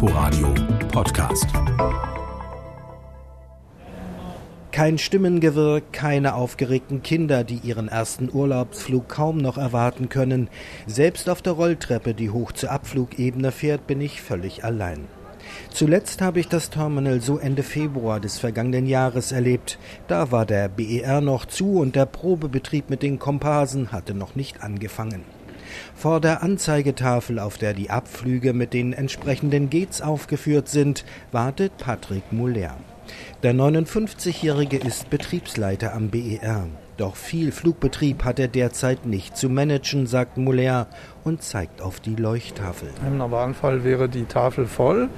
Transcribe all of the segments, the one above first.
Inforadio Podcast. Kein Stimmengewirr, keine aufgeregten Kinder, die ihren ersten Urlaubsflug kaum noch erwarten können. Selbst auf der Rolltreppe, die hoch zur Abflugebene fährt, bin ich völlig allein. Zuletzt habe ich das Terminal so Ende Februar des vergangenen Jahres erlebt. Da war der BER noch zu und der Probebetrieb mit den Komparsen hatte noch nicht angefangen. Vor der Anzeigetafel, auf der die Abflüge mit den entsprechenden Gates aufgeführt sind, wartet Patrick Muller. Der 59-Jährige ist Betriebsleiter am BER. Doch viel Flugbetrieb hat er derzeit nicht zu managen, sagt Muller und zeigt auf die Leuchttafel. Im normalen Fall wäre die Tafel voll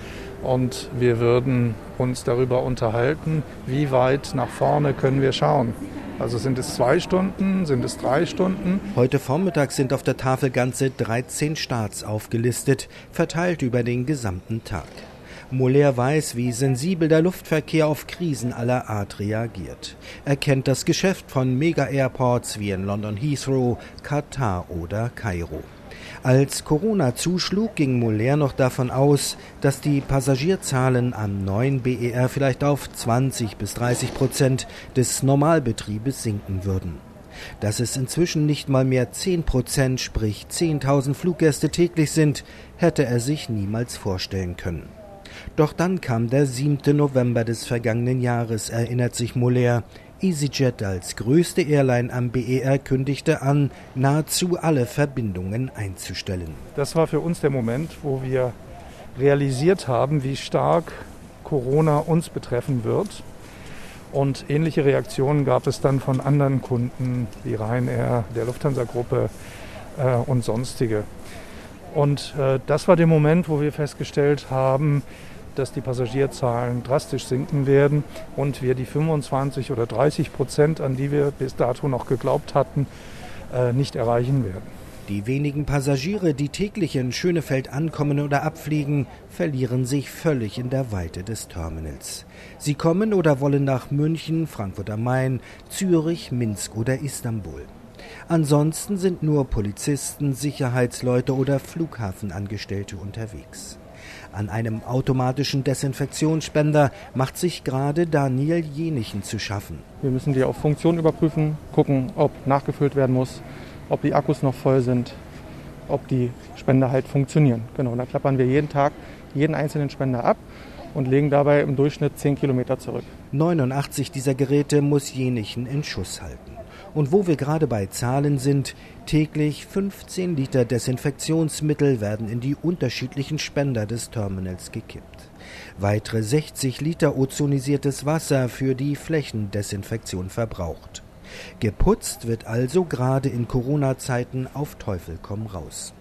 und wir würden uns darüber unterhalten, wie weit nach vorne können wir schauen. Also sind es zwei Stunden, sind es drei Stunden? Heute Vormittag sind auf der Tafel ganze 13 Starts aufgelistet, verteilt über den gesamten Tag. Moller weiß, wie sensibel der Luftverkehr auf Krisen aller Art reagiert. Er kennt das Geschäft von Mega-Airports wie in London Heathrow, Katar oder Kairo. Als Corona zuschlug, ging Moller noch davon aus, dass die Passagierzahlen am neuen BER vielleicht auf 20 bis 30 Prozent des Normalbetriebes sinken würden. Dass es inzwischen nicht mal mehr 10 Prozent, sprich 10.000 Fluggäste täglich sind, hätte er sich niemals vorstellen können. Doch dann kam der 7. November des vergangenen Jahres, erinnert sich Moller. EasyJet als größte Airline am BER kündigte an, nahezu alle Verbindungen einzustellen. Das war für uns der Moment, wo wir realisiert haben, wie stark Corona uns betreffen wird. Und ähnliche Reaktionen gab es dann von anderen Kunden wie Ryanair, der Lufthansa-Gruppe äh, und sonstige. Und äh, das war der Moment, wo wir festgestellt haben, dass die Passagierzahlen drastisch sinken werden und wir die 25 oder 30 Prozent, an die wir bis dato noch geglaubt hatten, äh, nicht erreichen werden. Die wenigen Passagiere, die täglich in Schönefeld ankommen oder abfliegen, verlieren sich völlig in der Weite des Terminals. Sie kommen oder wollen nach München, Frankfurt am Main, Zürich, Minsk oder Istanbul. Ansonsten sind nur Polizisten, Sicherheitsleute oder Flughafenangestellte unterwegs. An einem automatischen Desinfektionsspender macht sich gerade Daniel Jenichen zu schaffen. Wir müssen die auf Funktion überprüfen, gucken, ob nachgefüllt werden muss, ob die Akkus noch voll sind, ob die Spender halt funktionieren. Genau, da klappern wir jeden Tag jeden einzelnen Spender ab und legen dabei im Durchschnitt 10 Kilometer zurück. 89 dieser Geräte muss Jenichen in Schuss halten. Und wo wir gerade bei Zahlen sind, täglich 15 Liter Desinfektionsmittel werden in die unterschiedlichen Spender des Terminals gekippt. Weitere 60 Liter ozonisiertes Wasser für die Flächendesinfektion verbraucht. Geputzt wird also gerade in Corona-Zeiten auf Teufel komm raus.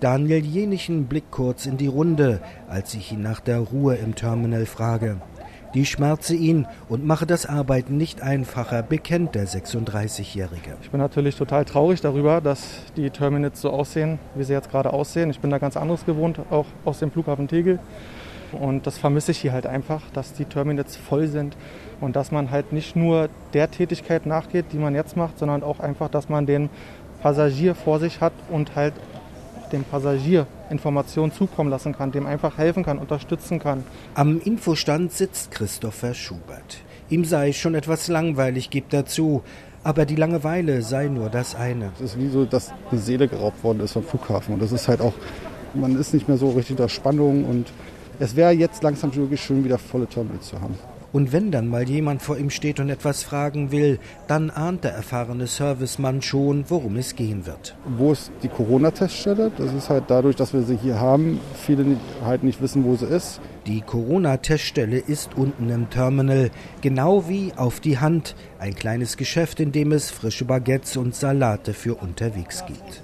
Daniel Jenichen blickt kurz in die Runde, als ich ihn nach der Ruhe im Terminal frage. Die schmerze ihn und mache das Arbeiten nicht einfacher, bekennt der 36-Jährige. Ich bin natürlich total traurig darüber, dass die Terminals so aussehen, wie sie jetzt gerade aussehen. Ich bin da ganz anderes gewohnt, auch aus dem Flughafen Tegel. Und das vermisse ich hier halt einfach, dass die Terminals voll sind und dass man halt nicht nur der Tätigkeit nachgeht, die man jetzt macht, sondern auch einfach, dass man den Passagier vor sich hat und halt dem Passagier Informationen zukommen lassen kann, dem einfach helfen kann, unterstützen kann. Am Infostand sitzt Christopher Schubert. Ihm sei schon etwas langweilig, gibt er zu. Aber die Langeweile sei nur das eine. Es ist wie so, dass eine Seele geraubt worden ist vom Flughafen. Und das ist halt auch, man ist nicht mehr so richtig der Spannung. Und es wäre jetzt langsam wirklich schön, wieder volle Terminals zu haben. Und wenn dann mal jemand vor ihm steht und etwas fragen will, dann ahnt der erfahrene Servicemann schon, worum es gehen wird. Wo ist die Corona-Teststelle? Das ist halt dadurch, dass wir sie hier haben, viele halt nicht wissen, wo sie ist. Die Corona-Teststelle ist unten im Terminal, genau wie auf die Hand, ein kleines Geschäft, in dem es frische Baguettes und Salate für unterwegs gibt.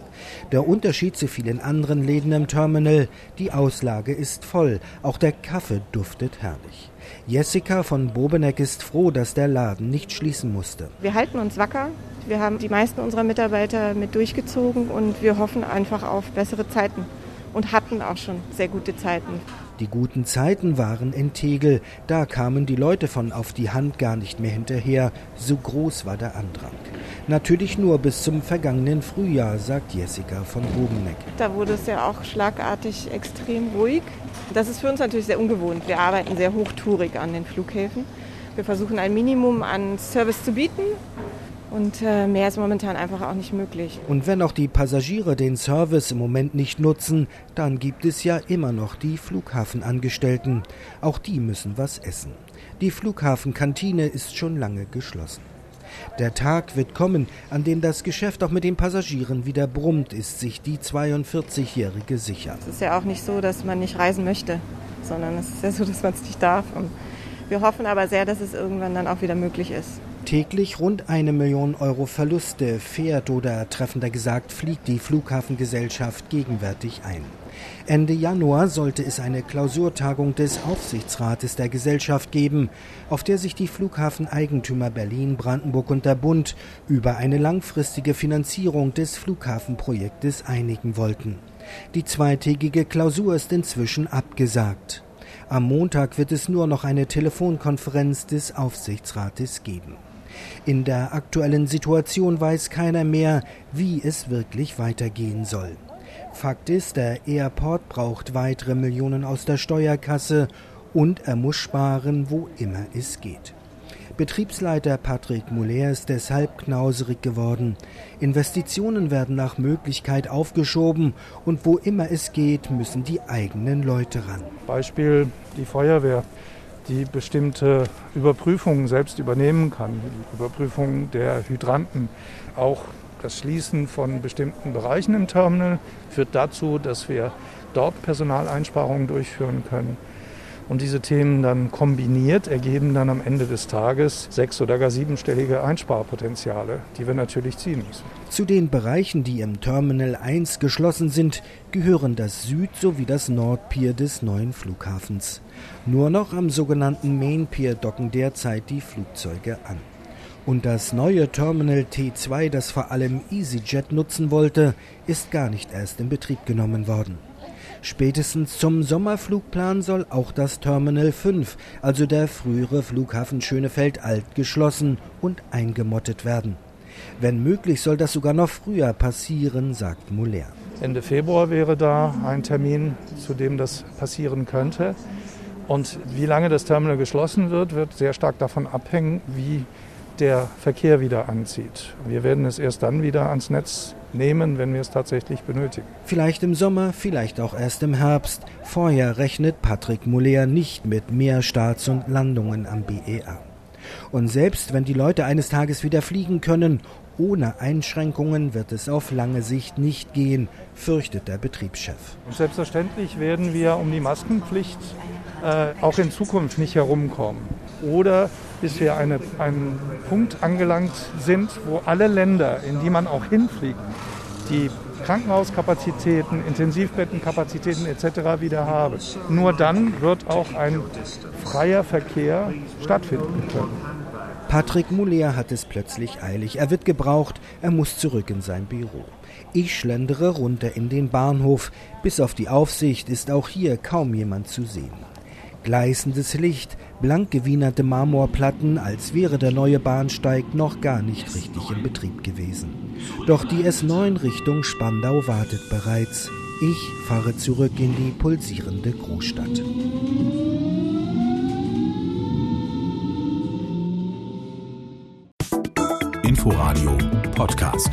Der Unterschied zu vielen anderen Läden im Terminal, die Auslage ist voll, auch der Kaffee duftet herrlich. Jessica von Bobeneck ist froh, dass der Laden nicht schließen musste. Wir halten uns wacker. Wir haben die meisten unserer Mitarbeiter mit durchgezogen und wir hoffen einfach auf bessere Zeiten und hatten auch schon sehr gute Zeiten. Die guten Zeiten waren in Tegel, da kamen die Leute von auf die Hand gar nicht mehr hinterher, so groß war der Andrang. Natürlich nur bis zum vergangenen Frühjahr, sagt Jessica von Bogeneck. Da wurde es ja auch schlagartig extrem ruhig. Das ist für uns natürlich sehr ungewohnt. Wir arbeiten sehr hochtourig an den Flughäfen. Wir versuchen ein Minimum an Service zu bieten, und äh, mehr ist momentan einfach auch nicht möglich. Und wenn auch die Passagiere den Service im Moment nicht nutzen, dann gibt es ja immer noch die Flughafenangestellten. Auch die müssen was essen. Die Flughafenkantine ist schon lange geschlossen. Der Tag wird kommen, an dem das Geschäft auch mit den Passagieren wieder brummt, ist sich die 42-Jährige sicher. Es ist ja auch nicht so, dass man nicht reisen möchte, sondern es ist ja so, dass man es nicht darf. Und wir hoffen aber sehr, dass es irgendwann dann auch wieder möglich ist. Täglich rund eine Million Euro Verluste fährt oder treffender gesagt fliegt die Flughafengesellschaft gegenwärtig ein. Ende Januar sollte es eine Klausurtagung des Aufsichtsrates der Gesellschaft geben, auf der sich die Flughafeneigentümer Berlin, Brandenburg und der Bund über eine langfristige Finanzierung des Flughafenprojektes einigen wollten. Die zweitägige Klausur ist inzwischen abgesagt. Am Montag wird es nur noch eine Telefonkonferenz des Aufsichtsrates geben. In der aktuellen Situation weiß keiner mehr, wie es wirklich weitergehen soll. Fakt ist, der Airport braucht weitere Millionen aus der Steuerkasse und er muss sparen, wo immer es geht. Betriebsleiter Patrick Muller ist deshalb knauserig geworden. Investitionen werden nach Möglichkeit aufgeschoben und wo immer es geht, müssen die eigenen Leute ran. Beispiel die Feuerwehr die bestimmte Überprüfungen selbst übernehmen kann. Die Überprüfung der Hydranten, auch das Schließen von bestimmten Bereichen im Terminal führt dazu, dass wir dort Personaleinsparungen durchführen können. Und diese Themen dann kombiniert ergeben dann am Ende des Tages sechs- oder gar siebenstellige Einsparpotenziale, die wir natürlich ziehen müssen. Zu den Bereichen, die im Terminal 1 geschlossen sind, gehören das Süd- sowie das Nordpier des neuen Flughafens. Nur noch am sogenannten Main Pier docken derzeit die Flugzeuge an. Und das neue Terminal T2, das vor allem EasyJet nutzen wollte, ist gar nicht erst in Betrieb genommen worden. Spätestens zum Sommerflugplan soll auch das Terminal 5, also der frühere Flughafen Schönefeld Alt, geschlossen und eingemottet werden. Wenn möglich, soll das sogar noch früher passieren, sagt Muller. Ende Februar wäre da ein Termin, zu dem das passieren könnte. Und wie lange das Terminal geschlossen wird, wird sehr stark davon abhängen, wie der Verkehr wieder anzieht. Wir werden es erst dann wieder ans Netz nehmen, wenn wir es tatsächlich benötigen. Vielleicht im Sommer, vielleicht auch erst im Herbst. Vorher rechnet Patrick Muller nicht mit mehr Starts und Landungen am BER. Und selbst wenn die Leute eines Tages wieder fliegen können, ohne Einschränkungen wird es auf lange Sicht nicht gehen, fürchtet der Betriebschef. Und selbstverständlich werden wir um die Maskenpflicht äh, auch in Zukunft nicht herumkommen. Oder bis wir eine, einen Punkt angelangt sind, wo alle Länder, in die man auch hinfliegt, die Krankenhauskapazitäten, Intensivbettenkapazitäten etc. wieder haben. Nur dann wird auch ein freier Verkehr stattfinden können. Patrick Moulier hat es plötzlich eilig. Er wird gebraucht, er muss zurück in sein Büro. Ich schlendere runter in den Bahnhof. Bis auf die Aufsicht ist auch hier kaum jemand zu sehen. Gleißendes Licht, blank gewienerte Marmorplatten, als wäre der neue Bahnsteig noch gar nicht richtig in Betrieb gewesen. Doch die S9 Richtung Spandau wartet bereits. Ich fahre zurück in die pulsierende Großstadt. Inforadio Podcast.